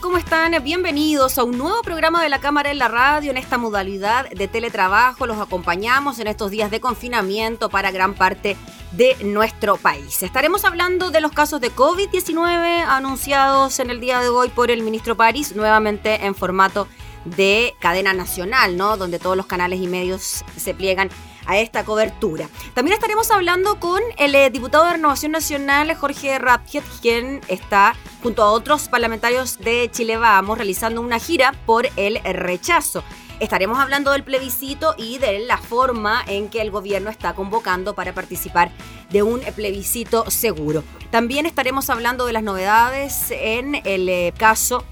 ¿Cómo están? Bienvenidos a un nuevo programa de la Cámara en la Radio en esta modalidad de teletrabajo. Los acompañamos en estos días de confinamiento para gran parte de nuestro país. Estaremos hablando de los casos de COVID-19 anunciados en el día de hoy por el ministro París, nuevamente en formato de cadena nacional, ¿no? Donde todos los canales y medios se pliegan a esta cobertura. También estaremos hablando con el eh, diputado de Renovación Nacional, Jorge Rapjet, quien está junto a otros parlamentarios de Chile Vamos realizando una gira por el rechazo. Estaremos hablando del plebiscito y de la forma en que el gobierno está convocando para participar de un plebiscito seguro. También estaremos hablando de las novedades en el eh, caso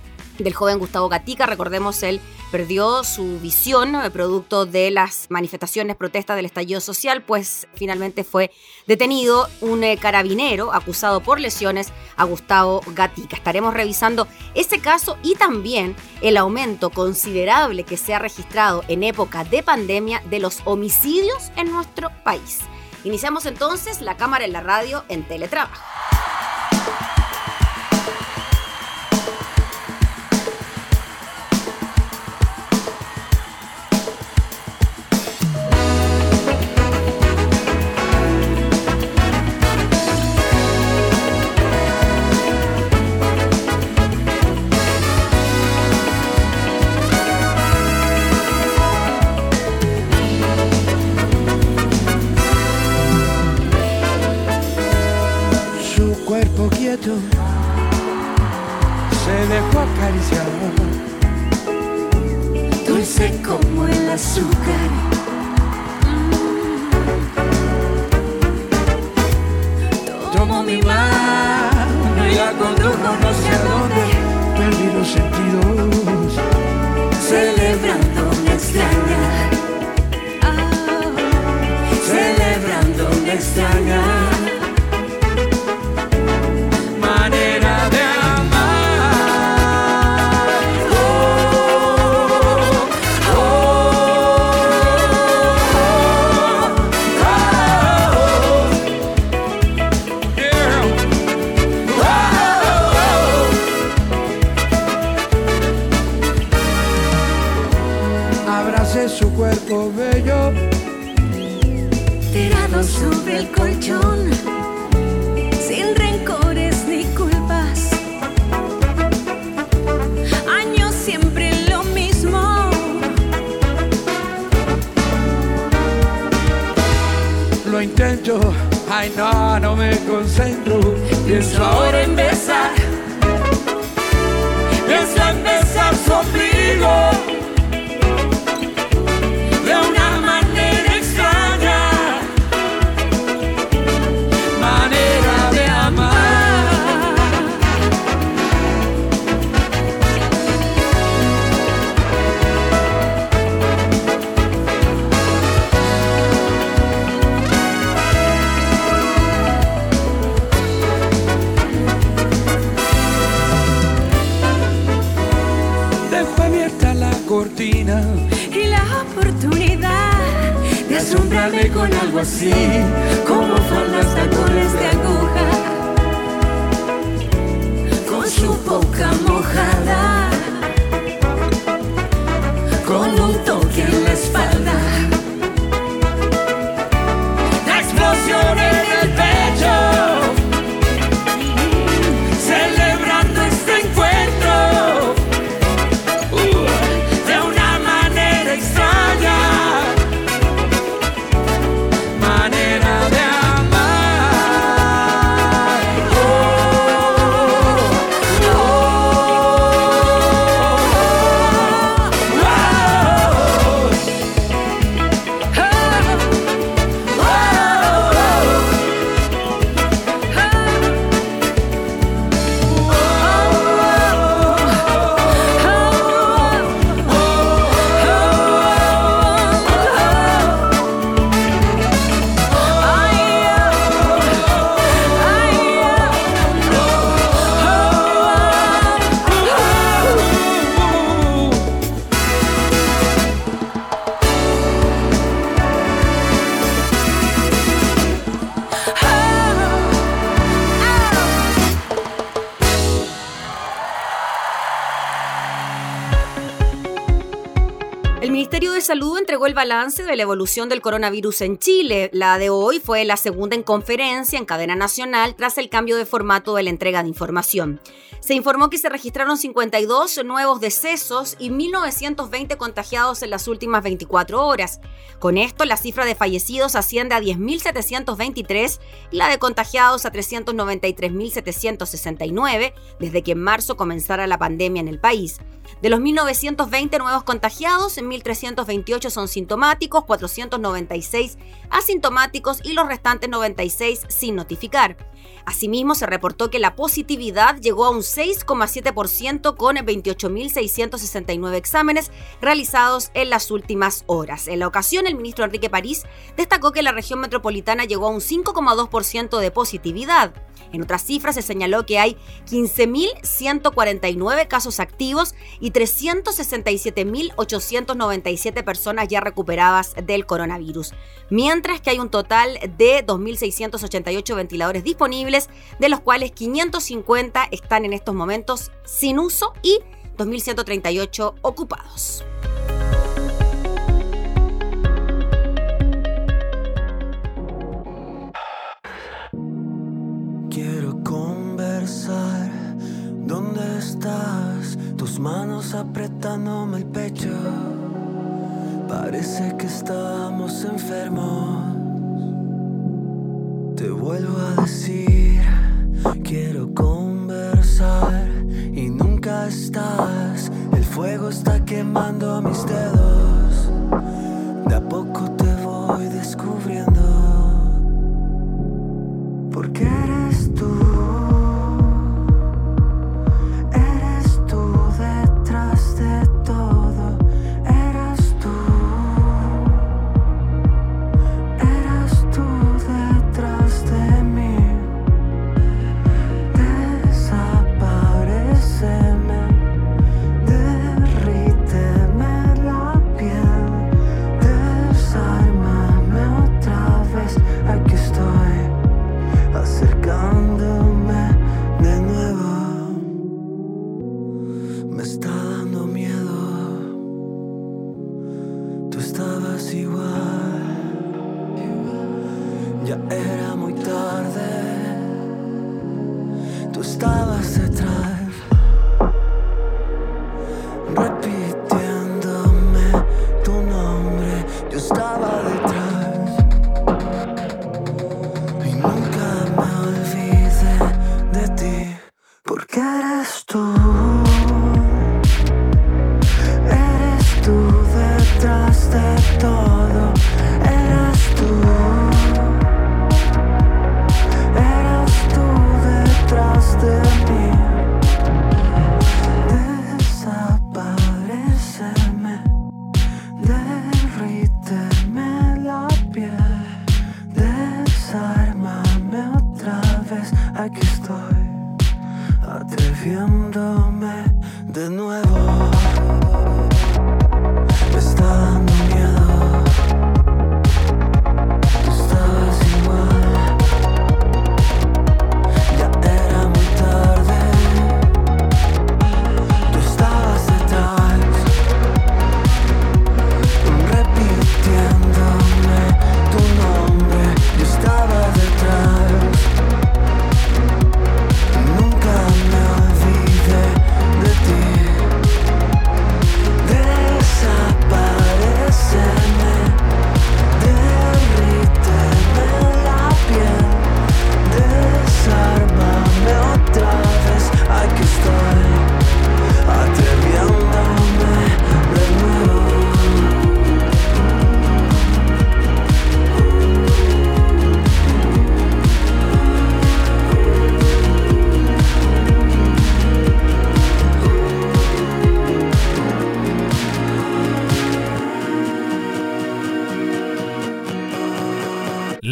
del joven Gustavo Gatica. Recordemos, él perdió su visión eh, producto de las manifestaciones, protestas del estallido social, pues finalmente fue detenido un eh, carabinero acusado por lesiones a Gustavo Gatica. Estaremos revisando ese caso y también el aumento considerable que se ha registrado en época de pandemia de los homicidios en nuestro país. Iniciamos entonces la cámara en la radio en teletrabajo. El azúcar. Tomó mi mano y la condujo no sé a dónde. Perdí los sentidos. Celebrando una extraña. Celebrando una extraña. El balance de la evolución del coronavirus en Chile. La de hoy fue la segunda en conferencia en cadena nacional tras el cambio de formato de la entrega de información. Se informó que se registraron 52 nuevos decesos y 1.920 contagiados en las últimas 24 horas. Con esto, la cifra de fallecidos asciende a 10.723 y la de contagiados a 393.769 desde que en marzo comenzara la pandemia en el país. De los 1.920 nuevos contagiados, 1.328 son sintomáticos, 496 asintomáticos y los restantes 96 sin notificar. Asimismo, se reportó que la positividad llegó a un 6,7% con 28.669 exámenes realizados en las últimas horas. En la ocasión, el ministro Enrique París destacó que la región metropolitana llegó a un 5,2% de positividad. En otras cifras se señaló que hay 15.149 casos activos y 367.897 personas ya recuperadas del coronavirus, mientras que hay un total de 2.688 ventiladores disponibles, de los cuales 550 están en estos momentos sin uso y 2.138 ocupados. ¿Dónde estás? Tus manos apretándome el pecho. Parece que estamos enfermos. Te vuelvo a decir, quiero conversar y nunca estás. El fuego está quemando mis dedos.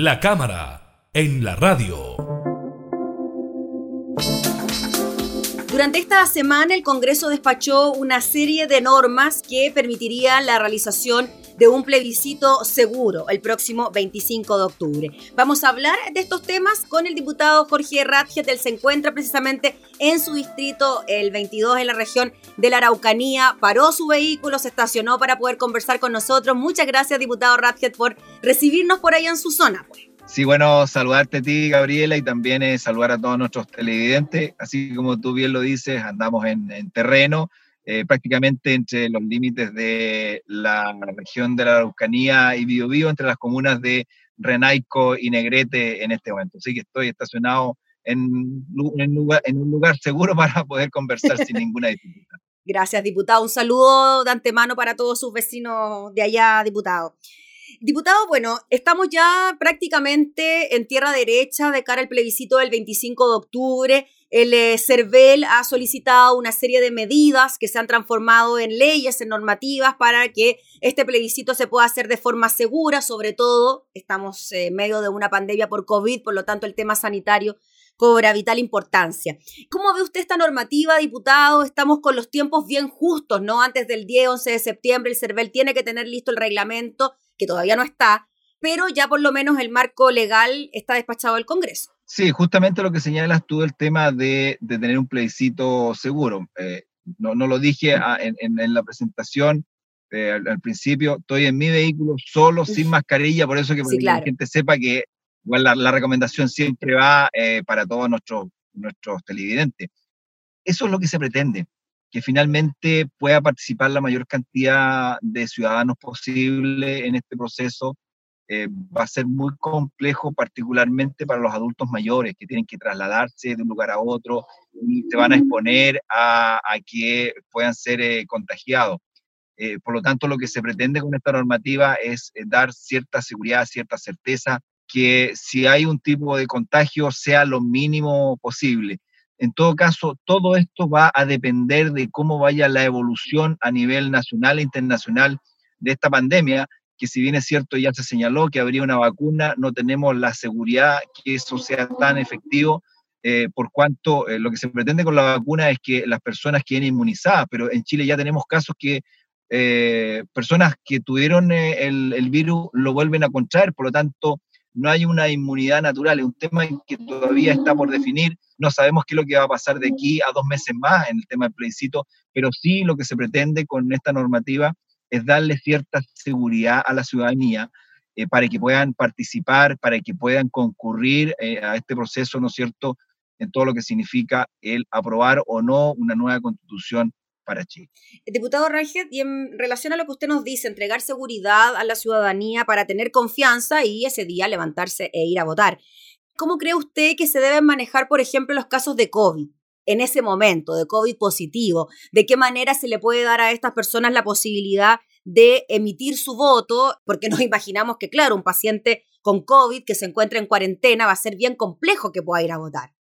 La cámara en la radio. Durante esta semana el Congreso despachó una serie de normas que permitirían la realización de un plebiscito seguro el próximo 25 de octubre. Vamos a hablar de estos temas con el diputado Jorge Radget, él se encuentra precisamente en su distrito, el 22 en la región de la Araucanía, paró su vehículo, se estacionó para poder conversar con nosotros. Muchas gracias, diputado Radget, por recibirnos por allá en su zona. Pues. Sí, bueno, saludarte a ti, Gabriela, y también eh, saludar a todos nuestros televidentes. Así como tú bien lo dices, andamos en, terreno, eh, prácticamente entre los límites de la región de la Araucanía y Biobío, entre las comunas de Renaico y Negrete en este momento. Así que estoy estacionado en, en, un lugar seguro para poder conversar sin ninguna dificultad. Gracias, diputado. Un saludo de antemano para todos sus vecinos de allá, diputado. Diputado, bueno, estamos ya prácticamente en tierra derecha de cara al plebiscito del 25 de octubre. El eh, CERVEL ha solicitado una serie de medidas que se han transformado en leyes, en normativas, para que este plebiscito se pueda hacer de forma segura. Sobre todo, estamos en medio de una pandemia por COVID, por lo tanto, el tema sanitario cobra vital importancia. ¿Cómo ve usted esta normativa, diputado? Estamos con los tiempos bien justos, ¿no? Antes del 10, 11 de septiembre, el CERVEL tiene que tener listo el reglamento que todavía no está, pero ya por lo menos el marco legal está despachado del Congreso. Sí, justamente lo que señalas tú, el tema de, tener un plebiscito seguro. Eh, no, lo dije en, la presentación eh, al, principio, estoy en mi vehículo solo, sin mascarilla, por eso que, la gente sepa que la, recomendación siempre va eh, para todos nuestros, nuestros televidentes. Eso es lo que se pretende que finalmente pueda participar la mayor cantidad de ciudadanos posible en este proceso. Eh, va a ser muy complejo, particularmente para los adultos mayores que tienen que trasladarse de un lugar a otro y se van a exponer a, que puedan ser eh, contagiados. Eh, por lo tanto, lo que se pretende con esta normativa es dar cierta seguridad, cierta certeza, que si hay un tipo de contagio sea lo mínimo posible. En todo caso, todo esto va a depender de cómo vaya la evolución a nivel nacional e internacional de esta pandemia, que si bien es cierto, ya se señaló que habría una vacuna, no tenemos la seguridad que eso sea tan efectivo, eh, por cuanto eh, lo que se pretende con la vacuna es que las personas queden inmunizadas, pero en Chile ya tenemos casos que eh, personas que tuvieron el, el, virus lo vuelven a contraer, por lo tanto, no hay una inmunidad natural, es un tema que todavía está por definir, no sabemos qué es lo que va a pasar de aquí a dos meses más en el tema del plebiscito, pero sí lo que se pretende con esta normativa es darle cierta seguridad a la ciudadanía eh, para que puedan participar, para que puedan concurrir eh, a este proceso, ¿no es cierto?, en todo lo que significa el aprobar o no una nueva constitución para Chile. Diputado Rangel, en relación a lo que usted nos dice, entregar seguridad a la ciudadanía para tener confianza y ese día levantarse e ir a votar. ¿Cómo cree usted que se deben manejar, por ejemplo, los casos de COVID? En ese momento de COVID positivo, de qué manera se le puede dar a estas personas la posibilidad de emitir su voto, porque nos imaginamos que, claro, un paciente con COVID que se encuentra en cuarentena va a ser bien complejo que pueda ir a votar.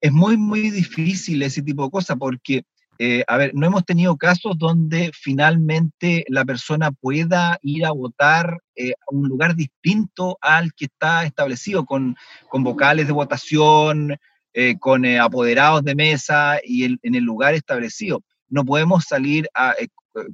Es muy, muy difícil ese tipo de cosas porque eh, a ver, no hemos tenido casos donde finalmente la persona pueda ir a votar eh, a un lugar distinto al que está establecido, con, con vocales de votación, eh, con apoderados de mesa y en el lugar establecido. No podemos salir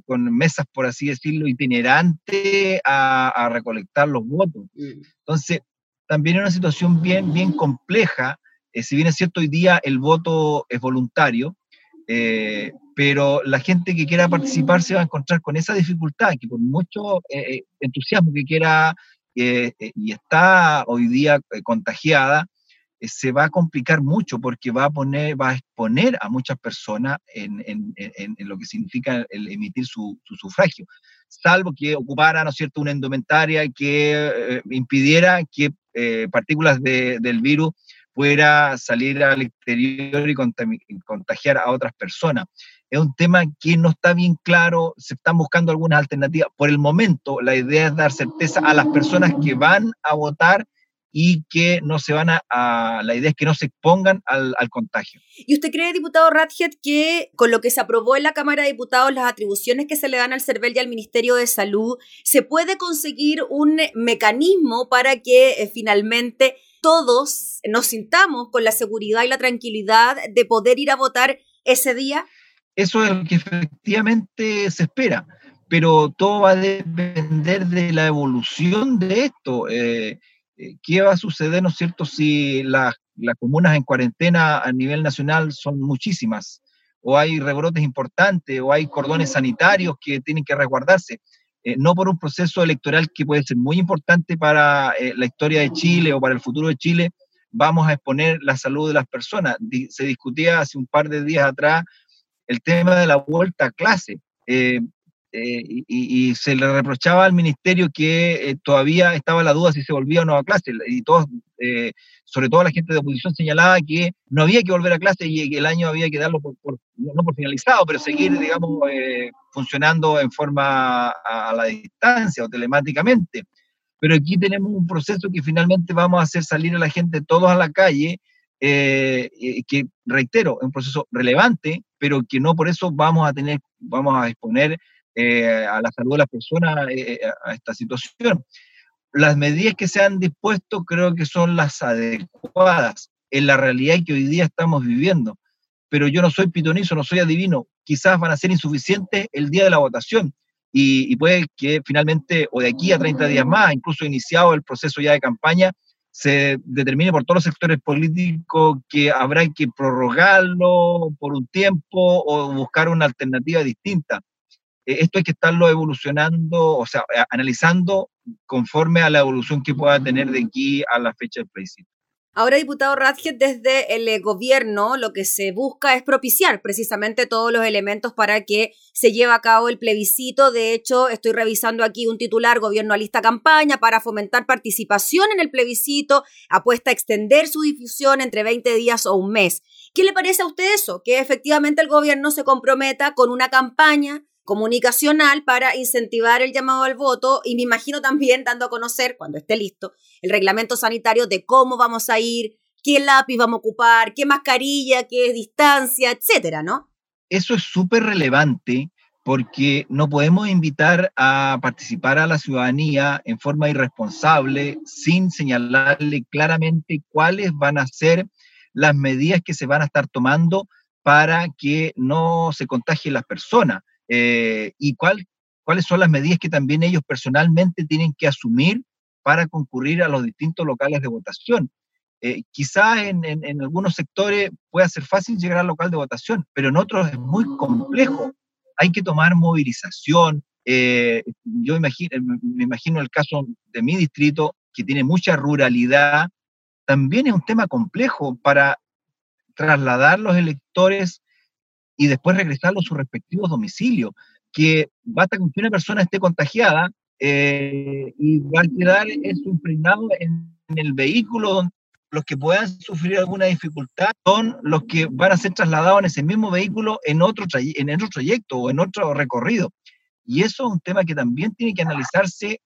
con mesas, por así decirlo, itinerantes a, recolectar los votos. Mm. Entonces, también es una situación bien, bien compleja. si bien es cierto, hoy día el voto es voluntario, eh, pero la gente que quiera participar se va a encontrar con esa dificultad, que por mucho eh, eh, entusiasmo que quiera y está hoy día contagiada, se va a complicar mucho porque va a poner, va a exponer a muchas personas en, en, en, lo que significa el emitir su, su, sufragio, salvo que ocupara, ¿no es cierto?, una indumentaria que impidiera que partículas de, del virus pueda salir al exterior y contagiar a otras personas. Es un tema que no está bien claro, se están buscando algunas alternativas. Por el momento, la idea es dar certeza a las personas que van a votar y que no se van a, la idea es que no se expongan al, contagio. ¿Y usted cree, diputado Radjet, que con lo que se aprobó en la Cámara de Diputados, las atribuciones que se le dan al CERVEL y al Ministerio de Salud, se puede conseguir un mecanismo para que eh, finalmente todos nos sintamos con la seguridad y la tranquilidad de poder ir a votar ese día? Eso es lo que efectivamente se espera. pero todo va a depender de la evolución de esto. Eh, eh, ¿Qué va a suceder, no es cierto, si las, las comunas en cuarentena a nivel nacional son muchísimas? o hay rebrotes importantes, o hay cordones sanitarios que tienen que resguardarse. Eh, no por un proceso electoral que puede ser muy importante para eh, la historia de Chile o para el futuro de Chile, vamos a exponer la salud de las personas. se discutía hace un par de días atrás el tema de la vuelta a clase. Eh, y, se le reprochaba al ministerio que todavía estaba la duda si se volvía o no a clase. Y todos sobre todo la gente de oposición señalaba que no había que volver a clase y que el año había que darlo por, no por finalizado, pero seguir, digamos, eh, funcionando en forma a, la distancia o telemáticamente. Pero aquí tenemos un proceso que finalmente vamos a hacer salir a la gente todos a la calle, eh, que reitero, es un proceso relevante, pero que no por eso vamos a tener, vamos a exponer eh, a la salud de las personas a esta situación las medidas que se han dispuesto creo que son las adecuadas en la realidad que hoy día estamos viviendo. Pero yo no soy pitonizo, no soy adivino. Quizás van a ser insuficientes el día de la votación y, puede que finalmente, o de aquí a 30 días más, incluso iniciado el proceso ya de campaña, se determine por todos los sectores políticos que habrá que prorrogarlo por un tiempo o buscar una alternativa distinta. Eh, esto hay que estarlo evolucionando, o sea, analizando conforme a la evolución que pueda tener de aquí a la fecha del plebiscito. Ahora, diputado Radget, desde el eh, gobierno lo que se busca es propiciar precisamente todos los elementos para que se lleve a cabo el plebiscito. De hecho, estoy revisando aquí un titular, gobierno a lista campaña para fomentar participación en el plebiscito, apuesta a extender su difusión entre 20 días o un mes. ¿Qué le parece a usted eso? Que efectivamente el gobierno se comprometa con una campaña comunicacional para incentivar el llamado al voto y me imagino también dando a conocer, cuando esté listo, el reglamento sanitario de cómo vamos a ir, qué lápiz vamos a ocupar, qué mascarilla, qué distancia, etcétera, ¿no? Eso es súper relevante porque no podemos invitar a participar a la ciudadanía en forma irresponsable sin señalarle claramente cuáles van a ser las medidas que se van a estar tomando para que no se contagien las personas. Eh, y cuál, cuáles son las medidas que también ellos personalmente tienen que asumir para concurrir a los distintos locales de votación. Eh, quizás en, en, algunos sectores pueda ser fácil llegar al local de votación, pero en otros es muy complejo. Hay que tomar movilización. Eh, yo imagino, me imagino el caso de mi distrito, que tiene mucha ruralidad. También es un tema complejo para trasladar los electores y después regresarlo a sus respectivos domicilios, que basta con que una persona esté contagiada eh, y va a quedar eso impregnado en, el vehículo donde los que puedan sufrir alguna dificultad son los que van a ser trasladados en ese mismo vehículo en otro, en otro trayecto o en otro recorrido. Y eso es un tema que también tiene que analizarse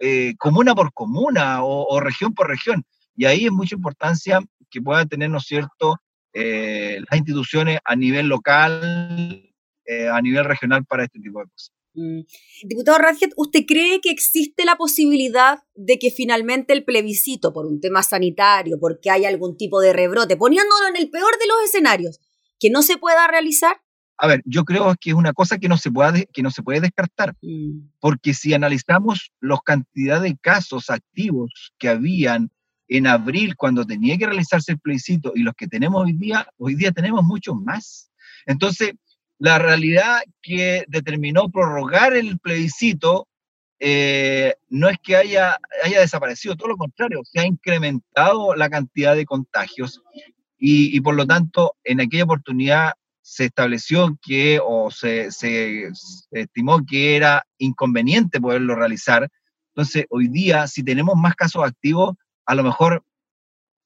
eh, comuna por comuna o, o, región por región. Y ahí es mucha importancia que pueda tener, ¿no es cierto?, eh, las instituciones a nivel local, eh, a nivel regional para este tipo de cosas. Mm. Diputado Radget, ¿usted cree que existe la posibilidad de que finalmente el plebiscito, por un tema sanitario, porque hay algún tipo de rebrote, poniéndolo en el peor de los escenarios, que no se pueda realizar? A ver, yo creo que es una cosa que no se puede, que no se puede descartar, mm. porque si analizamos la cantidad de casos activos que habían en abril, cuando tenía que realizarse el plebiscito, y los que tenemos hoy día, hoy día tenemos muchos más. Entonces, la realidad que determinó prorrogar el plebiscito eh, no es que haya, haya desaparecido, todo lo contrario, se ha incrementado la cantidad de contagios y, por lo tanto en aquella oportunidad se estableció que o se, se, estimó que era inconveniente poderlo realizar. Entonces, hoy día, si tenemos más casos activos, a lo mejor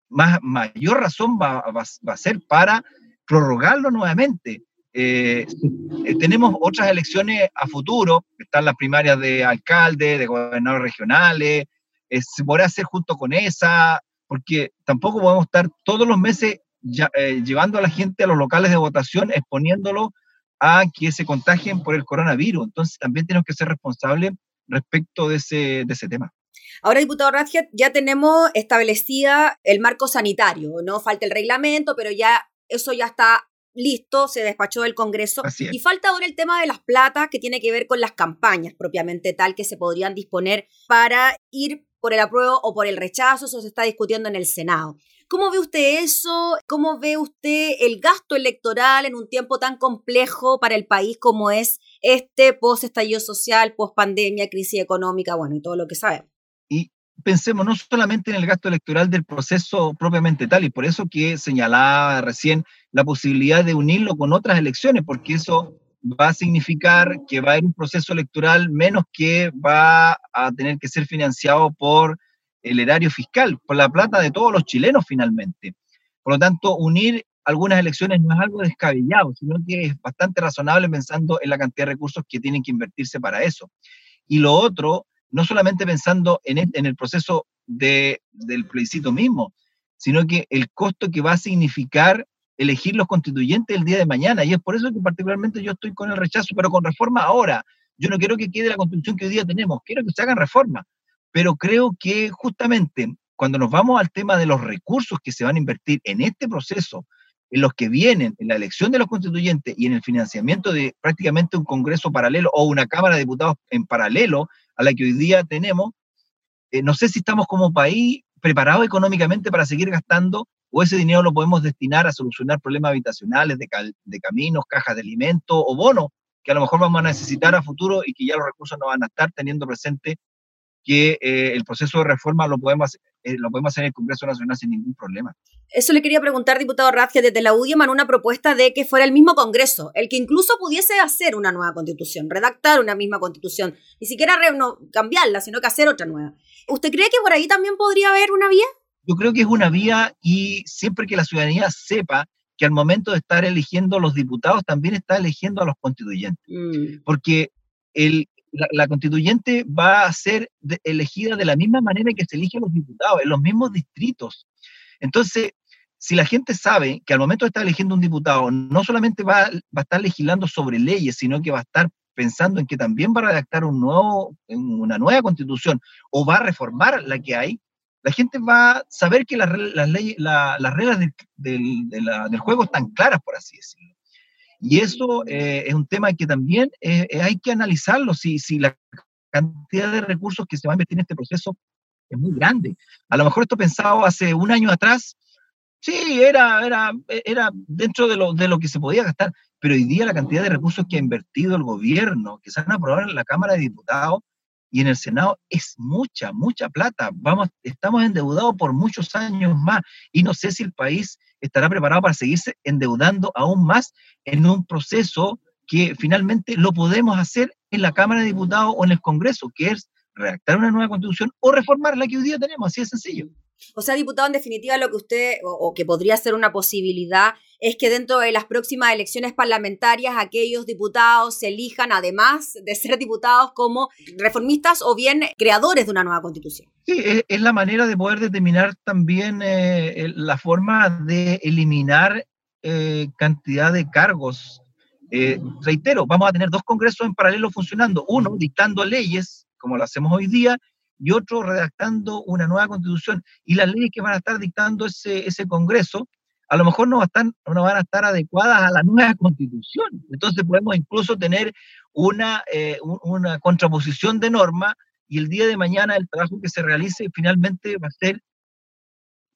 más, mayor razón va, a ser para prorrogarlo nuevamente. Eh, eh, tenemos otras elecciones a futuro, están las primarias de alcalde, de gobernadores regionales, eh, se podrá hacer junto con esa, porque tampoco podemos estar todos los meses llevando a la gente a los locales de votación, exponiéndolo a que se contagien por el coronavirus. Entonces también tenemos que ser responsables respecto de ese, de ese tema. Ahora, diputado Radget, ya tenemos establecida el marco sanitario, no falta el reglamento, pero ya eso ya está listo, se despachó del Congreso. Y falta ahora el tema de las platas que tiene que ver con las campañas propiamente tal que se podrían disponer para ir por el apruebo o por el rechazo, eso se está discutiendo en el Senado. ¿Cómo ve usted eso? ¿Cómo ve usted el gasto electoral en un tiempo tan complejo para el país como es este post-estallido social, post-pandemia, crisis económica, bueno, y todo lo que sabemos? Y pensemos no solamente en el gasto electoral del proceso propiamente tal, y por eso que señalaba recién la posibilidad de unirlo con otras elecciones, porque eso va a significar que va a haber un proceso electoral menos que va a tener que ser financiado por el erario fiscal, por la plata de todos los chilenos finalmente. Por lo tanto, unir algunas elecciones no es algo descabellado, sino que es bastante razonable pensando en la cantidad de recursos que tienen que invertirse para eso. Y lo otro, no solamente pensando en el, en el proceso de, del plebiscito mismo, sino que el costo que va a significar elegir los constituyentes el día de mañana. Y es por eso que particularmente yo estoy con el rechazo, pero con reforma ahora. Yo no quiero que quede la constitución que hoy día tenemos, quiero que se hagan reformas pero creo que justamente cuando nos vamos al tema de los recursos que se van a invertir en este proceso, en los que vienen, en la elección de los constituyentes y en el financiamiento de prácticamente un Congreso paralelo o una Cámara de Diputados en paralelo a la que hoy día tenemos, eh, no sé si estamos como país preparados económicamente para seguir gastando o ese dinero lo podemos destinar a solucionar problemas habitacionales, de, de caminos, cajas de alimentos o bonos que a lo mejor vamos a necesitar a futuro y que ya los recursos no van a estar teniendo presente que eh, el proceso de reforma lo podemos, eh, lo podemos hacer en el Congreso Nacional sin ningún problema. Eso le quería preguntar, diputado Razia, desde la UDIMAN una propuesta de que fuera el mismo Congreso, el que incluso pudiese hacer una nueva constitución, redactar una misma constitución, ni siquiera no, cambiarla, sino que hacer otra nueva. ¿Usted cree que por ahí también podría haber una vía? Yo creo que es una vía y siempre que la ciudadanía sepa que al momento de estar eligiendo los diputados también está eligiendo a los constituyentes. Mm. Porque el, la, constituyente va a ser elegida de la misma manera que se eligen los diputados, en los mismos distritos. Entonces, si la gente sabe que al momento de estar eligiendo un diputado, no solamente va, a estar legislando sobre leyes, sino que va a estar pensando en que también va a redactar una nueva constitución o va a reformar la que hay, la gente va a saber que las, leyes, las reglas del juego están claras, por así decirlo. Y eso eh, es un tema que también eh, eh, hay que analizarlo, si, si la cantidad de recursos que se va a invertir en este proceso es muy grande. A lo mejor esto pensado hace un año atrás, sí, era, era, era dentro de lo, de lo que se podía gastar, pero hoy día la cantidad de recursos que ha invertido el gobierno, que se han aprobado en la Cámara de Diputados y en el Senado, es mucha, mucha plata. Vamos, estamos endeudados por muchos años más y no sé si el país estará preparado para seguirse endeudando aún más en un proceso que finalmente lo podemos hacer en la Cámara de Diputados o en el Congreso, que es redactar una nueva constitución o reformar la que hoy día tenemos, así de sencillo. O sea, diputado, en definitiva, lo que usted, o, que podría ser una posibilidad, es que dentro de las próximas elecciones parlamentarias aquellos diputados se elijan, además de ser diputados, como reformistas o bien creadores de una nueva constitución. Sí, es, la manera de poder determinar también eh, la forma de eliminar eh, cantidad de cargos. Eh, reitero, vamos a tener dos congresos en paralelo funcionando, uno dictando leyes, como lo hacemos hoy día, y otro redactando una nueva constitución. Y las leyes que van a estar dictando ese, ese Congreso, a lo mejor no, van a estar adecuadas a la nueva constitución. Entonces podemos incluso tener una, eh, una contraposición de norma y el día de mañana el trabajo que se realice finalmente va a ser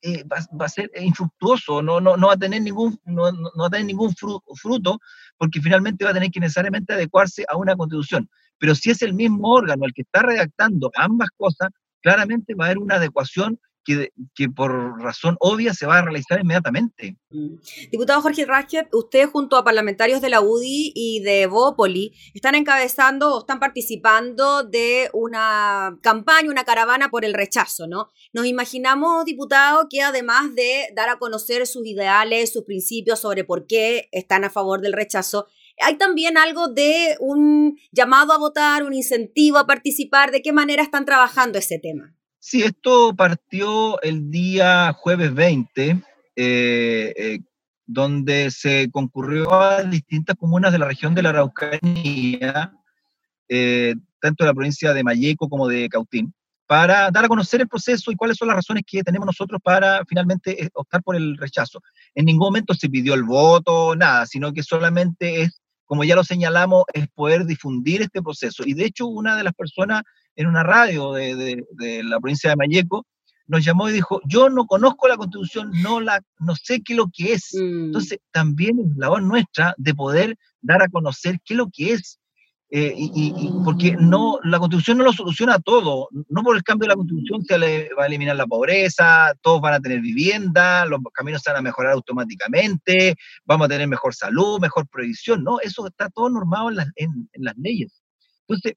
eh, va, a ser infructuoso, no, no, no va a tener ningún, no, no va a tener ningún fruto, porque finalmente va a tener que necesariamente adecuarse a una constitución. Pero si es el mismo órgano el que está redactando ambas cosas, claramente va a haber una adecuación que, que, por razón obvia se va a realizar inmediatamente. Mm. Diputado Jorge Rasket, usted junto a parlamentarios de la UDI y de Bópoli están encabezando o están participando de una campaña, una caravana por el rechazo, ¿no? Nos imaginamos, diputado, que además de dar a conocer sus ideales, sus principios sobre por qué están a favor del rechazo, hay también algo de un llamado a votar, un incentivo a participar. ¿De qué manera están trabajando ese tema? Sí, esto partió el día jueves 20, eh, eh, donde se concurrió a distintas comunas de la región de la Araucanía, eh, tanto de la provincia de Mayeco como de Cautín, para dar a conocer el proceso y cuáles son las razones que tenemos nosotros para finalmente optar por el rechazo. En ningún momento se pidió el voto, nada, sino que solamente es, como ya lo señalamos, es poder difundir este proceso. Y de hecho, una de las personas en una radio de, la provincia de Mayeco nos llamó y dijo, yo no conozco la constitución, no, la, no sé qué es lo que es. Mm. Entonces, también es labor nuestra de poder dar a conocer qué es lo que es eh, y, porque no, la constitución no lo soluciona todo. No por el cambio de la constitución se va a eliminar la pobreza, todos van a tener vivienda, los caminos se van a mejorar automáticamente, vamos a tener mejor salud, mejor previsión. No, eso está todo normado en las, en, las leyes. Entonces,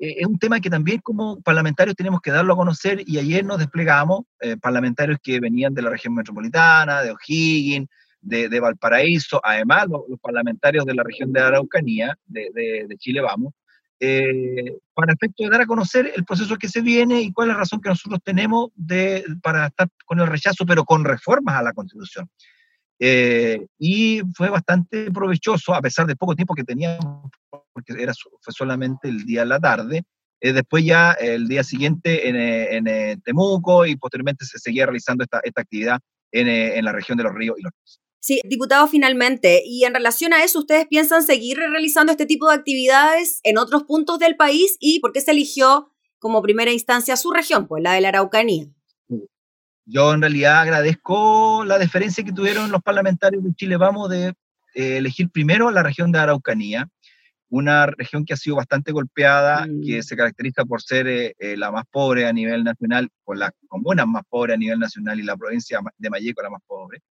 eh, es un tema que también como parlamentarios tenemos que darlo a conocer y ayer nos desplegamos, eh, parlamentarios que venían de la región metropolitana, de O'Higgins, de, Valparaíso, además los, parlamentarios de la región de Araucanía, de, Chile Vamos, eh, para efecto de dar a conocer el proceso que se viene y cuál es la razón que nosotros tenemos de, para estar con el rechazo, pero con reformas a la Constitución. Eh, y fue bastante provechoso, a pesar del poco tiempo que teníamos, porque era, fue solamente el día de la tarde. Eh, después ya el día siguiente en, en, Temuco y posteriormente se seguía realizando esta, esta actividad en, en, la región de los ríos y los. Sí, diputado, finalmente, y en relación a eso, ¿ustedes piensan seguir realizando este tipo de actividades en otros puntos del país y por qué se eligió como primera instancia su región, pues la de la Araucanía? Yo en realidad agradezco la deferencia que tuvieron los parlamentarios de Chile Vamos de eh, elegir primero la región de Araucanía, una región que ha sido bastante golpeada, que mm. se caracteriza por ser eh, eh, la más pobre a nivel nacional, por las comunas más pobres a nivel nacional y la provincia de Mayeco la más pobre.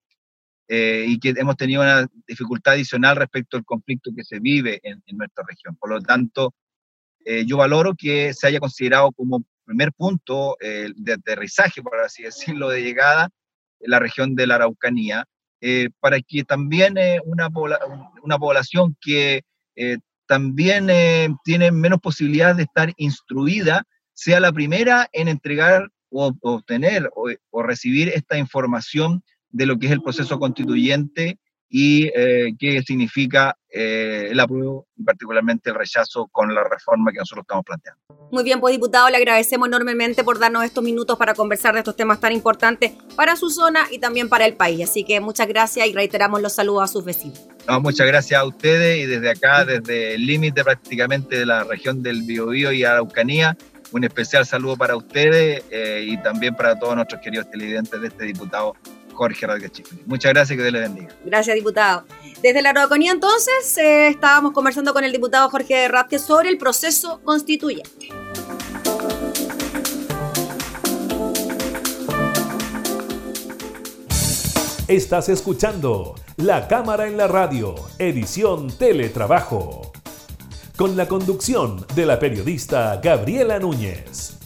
Eh, y que hemos tenido una dificultad adicional respecto al conflicto que se vive en, nuestra región. Por lo tanto, eh, yo valoro que se haya considerado como primer punto eh, de aterrizaje, por así decirlo, de llegada, en la región de la Araucanía, para que también una, una población que también tiene menos posibilidades de estar instruida sea la primera en entregar o obtener o, o recibir esta información de lo que es el proceso constituyente y eh, qué significa eh, el apruebo y particularmente el rechazo con la reforma que nosotros estamos planteando. Muy bien, pues diputado, le agradecemos enormemente por darnos estos minutos para conversar de estos temas tan importantes para su zona y también para el país. Así que muchas gracias y reiteramos los saludos a sus vecinos. muchas gracias a ustedes y desde acá, desde el límite prácticamente de la región del Biobío y Araucanía, un especial saludo para ustedes eh, y también para todos nuestros queridos televidentes de este diputado Jorge Muchas gracias y que Dios le bendiga. Gracias, diputado. Desde la Araucanía, entonces, eh, estábamos conversando con el diputado Jorge Rázquez sobre el proceso constituyente. Estás escuchando La Cámara en la Radio, edición Teletrabajo, con la conducción de la periodista Gabriela Núñez.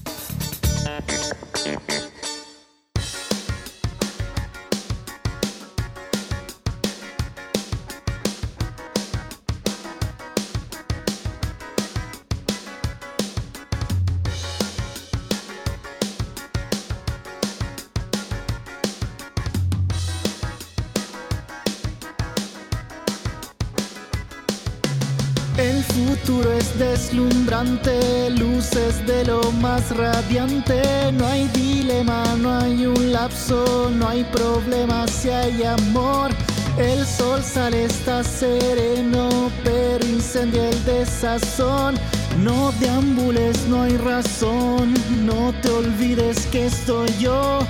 Luces de lo más radiante. No hay dilema, no hay un lapso, no hay problema si hay amor. El sol sale, está sereno, pero incendia el desazón. No deambules, no hay razón, no te olvides que estoy yo.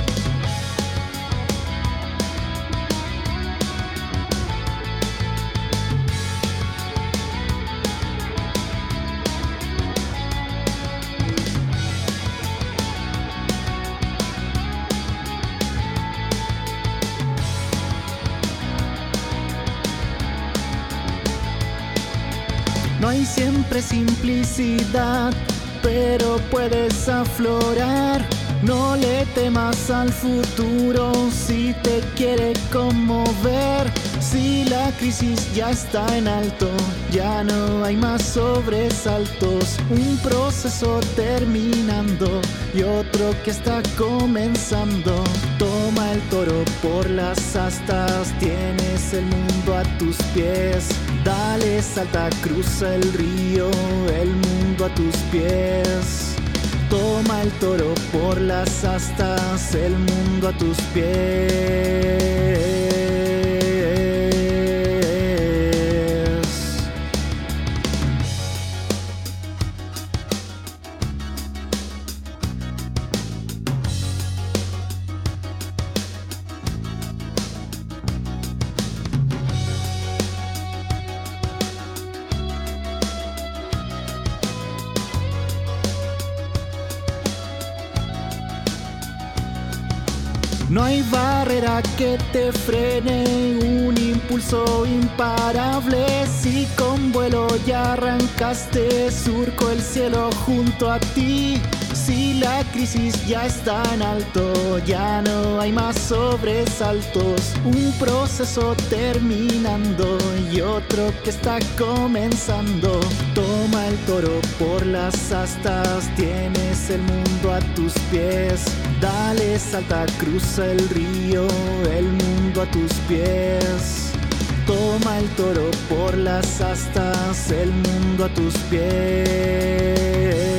Pero puedes aflorar. No le temas al futuro si te quiere conmover. Si la crisis ya está en alto, ya no hay más sobresaltos. Un proceso terminando y otro que está comenzando. Toma el toro por las astas, tienes el mundo a tus pies. Dale, salta, cruza el río, el mundo a tus pies. Toma el toro por las astas, el mundo a tus pies. Que te frene, un impulso imparable. Si con vuelo ya arrancaste, surco el cielo junto a ti. Si la crisis ya está en alto, ya no hay más sobresaltos. Un proceso terminando y otro que está comenzando. Toma el toro por las astas, tienes el mundo a tus pies. Dale, salta, cruza el río, el mundo a tus pies. Toma el toro por las astas, el mundo a tus pies.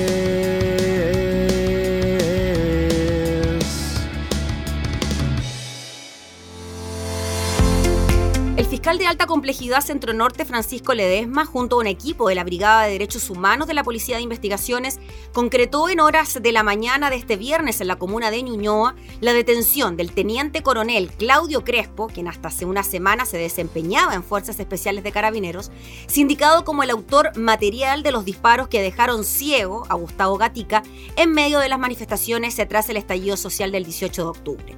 Fiscal de alta complejidad Centro Norte, Francisco Ledesma, junto a un equipo de la Brigada de Derechos Humanos de la Policía de Investigaciones, concretó en horas de la mañana de este viernes en la comuna de Ñuñoa la detención del teniente coronel Claudio Crespo, quien hasta hace una semana se desempeñaba en Fuerzas Especiales de Carabineros, sindicado como el autor material de los disparos que dejaron ciego a Gustavo Gatica en medio de las manifestaciones tras el estallido social del 18 de octubre.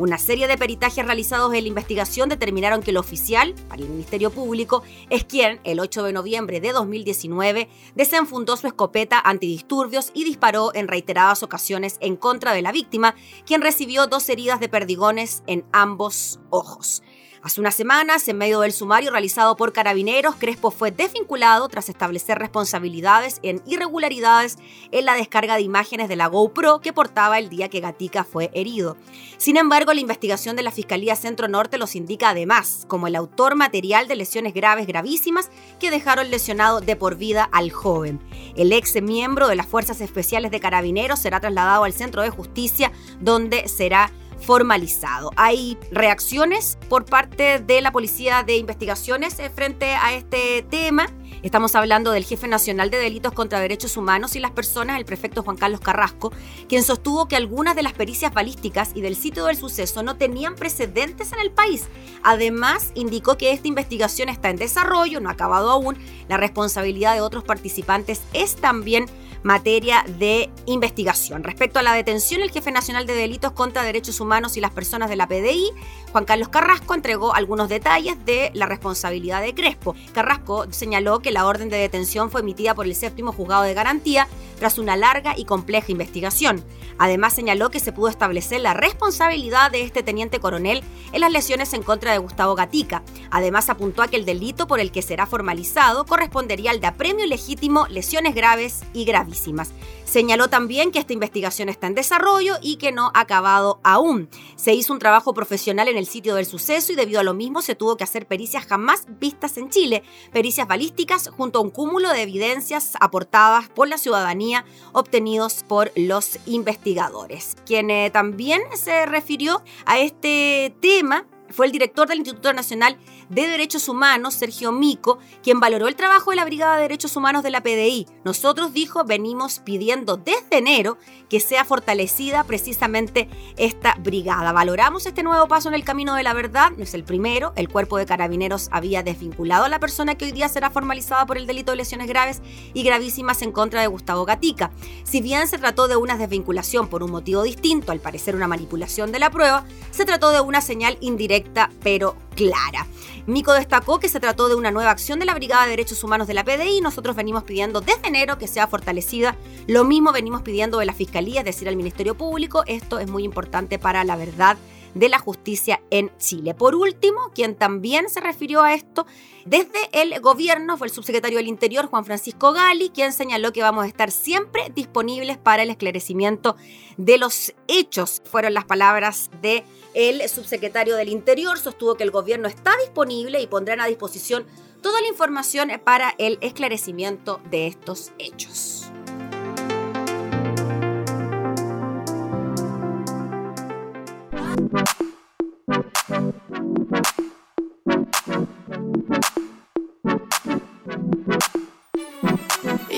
Una serie de peritajes realizados en la investigación determinaron que el oficial, para el Ministerio Público, es quien, el 8 de noviembre de 2019, desenfundó su escopeta antidisturbios y disparó en reiteradas ocasiones en contra de la víctima, quien recibió dos heridas de perdigones en ambos ojos. Hace unas semanas, en medio del sumario realizado por carabineros, Crespo fue desvinculado tras establecer responsabilidades en irregularidades en la descarga de imágenes de la GoPro que portaba el día que Gatica fue herido. Sin embargo, la investigación de la Fiscalía Centro Norte los indica además como el autor material de lesiones graves gravísimas que dejaron lesionado de por vida al joven. El ex miembro de las Fuerzas Especiales de Carabineros será trasladado al Centro de Justicia donde será formalizado. Hay reacciones por parte de la Policía de Investigaciones eh, frente a este tema. Estamos hablando del jefe nacional de delitos contra derechos humanos y las personas, el prefecto Juan Carlos Carrasco, quien sostuvo que algunas de las pericias balísticas y del sitio del suceso no tenían precedentes en el país. Además, indicó que esta investigación está en desarrollo, no ha acabado aún. La responsabilidad de otros participantes es también materia de investigación. Respecto a la detención, el jefe nacional de delitos contra derechos humanos y las personas de la PDI, Juan Carlos Carrasco, entregó algunos detalles de la responsabilidad de Crespo. Carrasco señaló que la orden de detención fue emitida por el séptimo juzgado de garantía tras una larga y compleja investigación. Además señaló que se pudo establecer la responsabilidad de este teniente coronel en las lesiones en contra de Gustavo Gatica. Además apuntó a que el delito por el que será formalizado correspondería al de apremio legítimo, lesiones graves y gravísimas. Señaló también que esta investigación está en desarrollo y que no ha acabado aún. Se hizo un trabajo profesional en el sitio del suceso y debido a lo mismo se tuvo que hacer pericias jamás vistas en Chile, pericias balísticas junto a un cúmulo de evidencias aportadas por la ciudadanía obtenidos por los investigadores. Quien eh, también se refirió a este tema fue el director del Instituto Nacional de Derechos Humanos, Sergio Mico, quien valoró el trabajo de la Brigada de Derechos Humanos de la PDI. Nosotros, dijo, venimos pidiendo desde enero que sea fortalecida precisamente esta brigada. Valoramos este nuevo paso en el camino de la verdad, no es el primero, el cuerpo de carabineros había desvinculado a la persona que hoy día será formalizada por el delito de lesiones graves y gravísimas en contra de Gustavo Gatica. Si bien se trató de una desvinculación por un motivo distinto, al parecer una manipulación de la prueba, se trató de una señal indirecta pero clara. Mico destacó que se trató de una nueva acción de la Brigada de Derechos Humanos de la PDI nosotros venimos pidiendo desde enero que sea fortalecida. Lo mismo venimos pidiendo de la Fiscalía, es decir, al Ministerio Público. Esto es muy importante para la verdad de la justicia en Chile. Por último, quien también se refirió a esto desde el gobierno fue el subsecretario del Interior, Juan Francisco Gali, quien señaló que vamos a estar siempre disponibles para el esclarecimiento de los hechos. Fueron las palabras de el subsecretario del Interior sostuvo que el gobierno está disponible y pondrán a disposición toda la información para el esclarecimiento de estos hechos.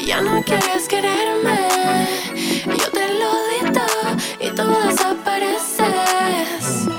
Ya no quieres quererme, yo te lo di todo y tú desapareces.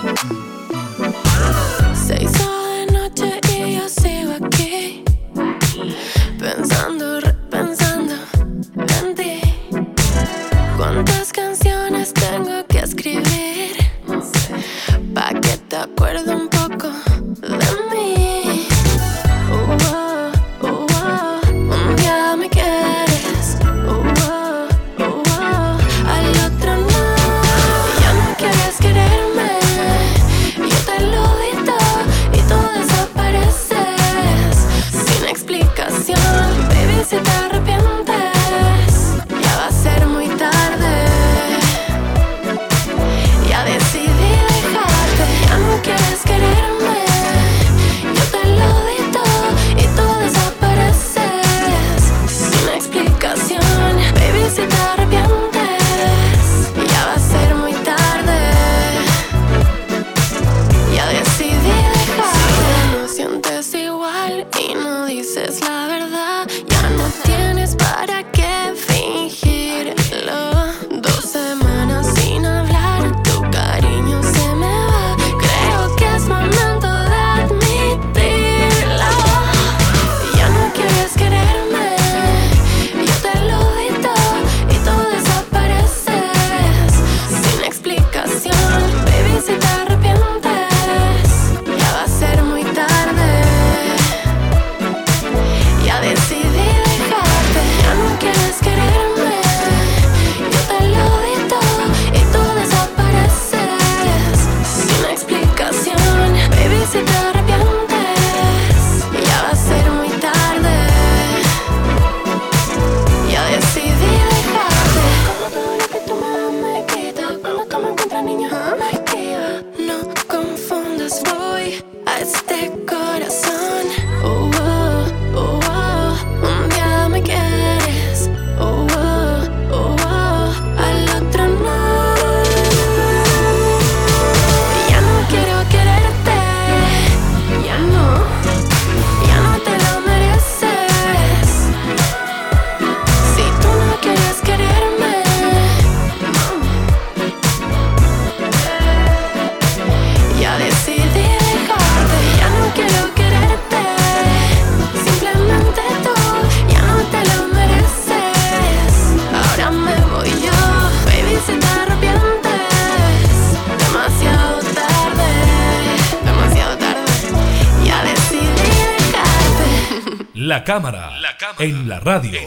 Cámara, en la radio.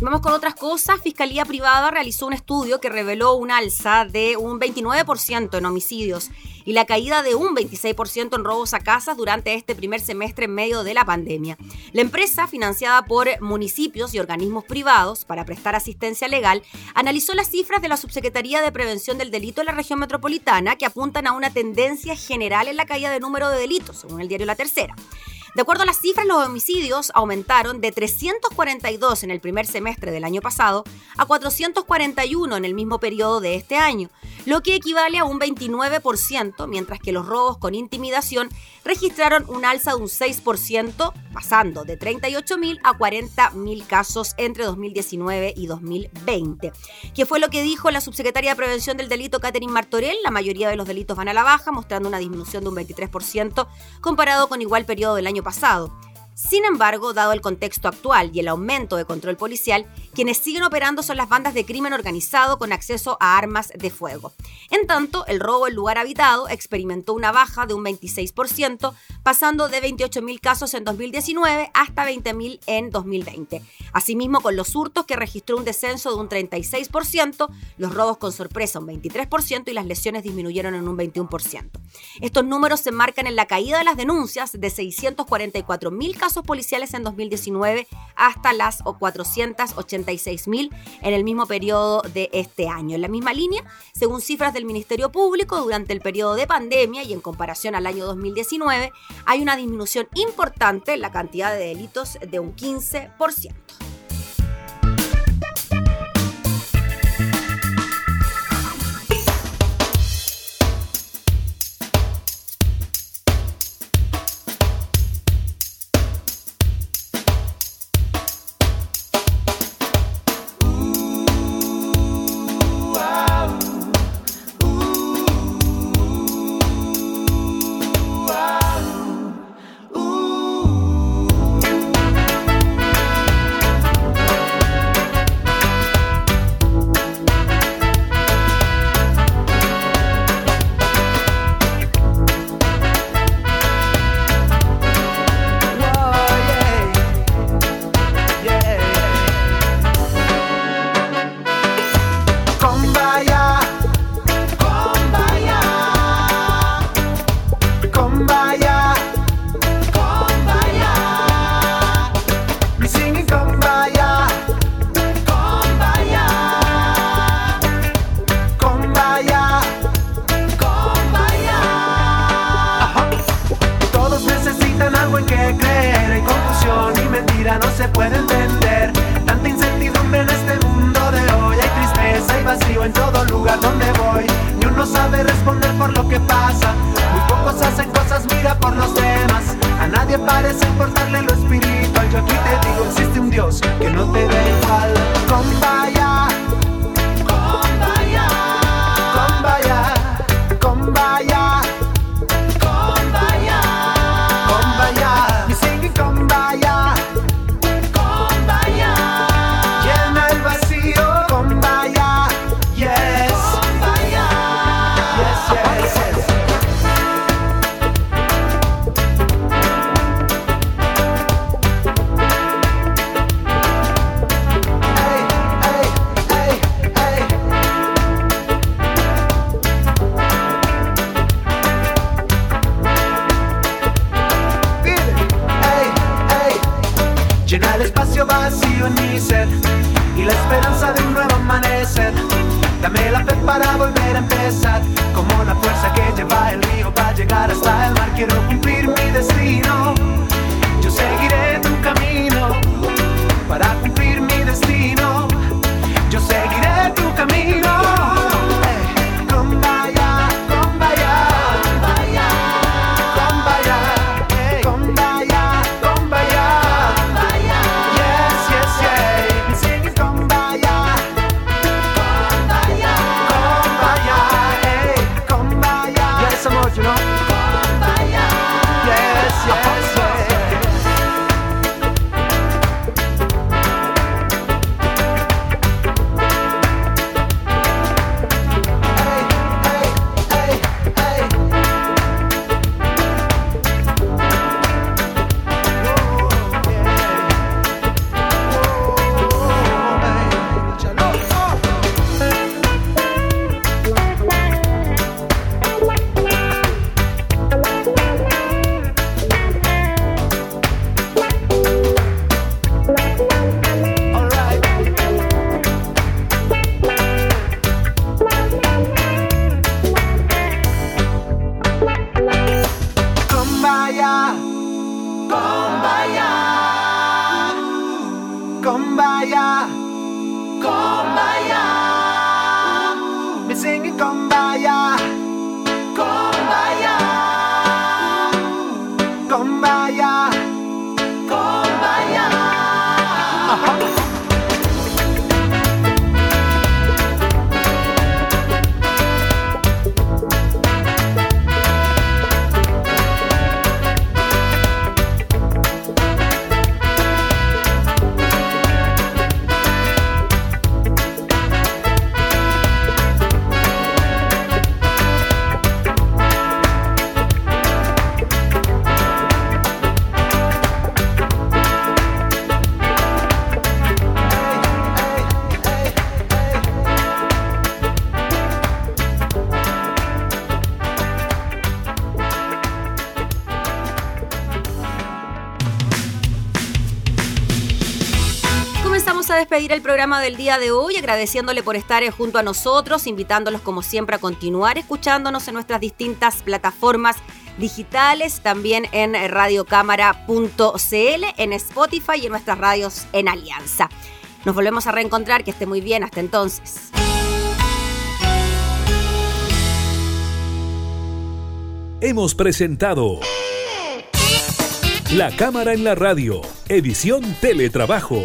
Vamos con otras cosas. Fiscalía Privada realizó un estudio que reveló un alza de un 29% en homicidios y la caída de un 26% en robos a casas durante este primer semestre en medio de la pandemia. La empresa, financiada por municipios y organismos privados para prestar asistencia legal, analizó las cifras de la Subsecretaría de Prevención del Delito en la región metropolitana que apuntan a una tendencia general en la caída de número de delitos, según el diario La Tercera. De acuerdo a las cifras, los homicidios aumentaron de 342 en el primer semestre del año pasado a 441 en el mismo periodo de este año, lo que equivale a un 29%, mientras que los robos con intimidación registraron un alza de un 6%, pasando de 38.000 a 40.000 casos entre 2019 y 2020. Que fue lo que dijo la subsecretaria de Prevención del Delito, Catherine Martorell. La mayoría de los delitos van a la baja, mostrando una disminución de un 23% comparado con igual periodo del año pasado. Sin embargo, dado el contexto actual y el aumento de control policial, quienes siguen operando son las bandas de crimen organizado con acceso a armas de fuego. En tanto, el robo en lugar habitado experimentó una baja de un 26%, pasando de 28.000 casos en 2019 hasta 20.000 en 2020. Asimismo, con los hurtos, que registró un descenso de un 36%, los robos con sorpresa un 23% y las lesiones disminuyeron en un 21%. Estos números se marcan en la caída de las denuncias de 644.000 casos policiales en 2019 hasta las 480 66.000 en el mismo periodo de este año. En la misma línea, según cifras del Ministerio Público, durante el periodo de pandemia y en comparación al año 2019, hay una disminución importante en la cantidad de delitos de un 15%. Parece importarle lo espiritual. Yo aquí te digo, existe un Dios que no te da igual. Despedir el programa del día de hoy agradeciéndole por estar junto a nosotros, invitándolos como siempre a continuar escuchándonos en nuestras distintas plataformas digitales, también en radiocámara.cl, en Spotify y en nuestras radios en Alianza. Nos volvemos a reencontrar, que esté muy bien, hasta entonces. Hemos presentado La Cámara en la Radio, edición Teletrabajo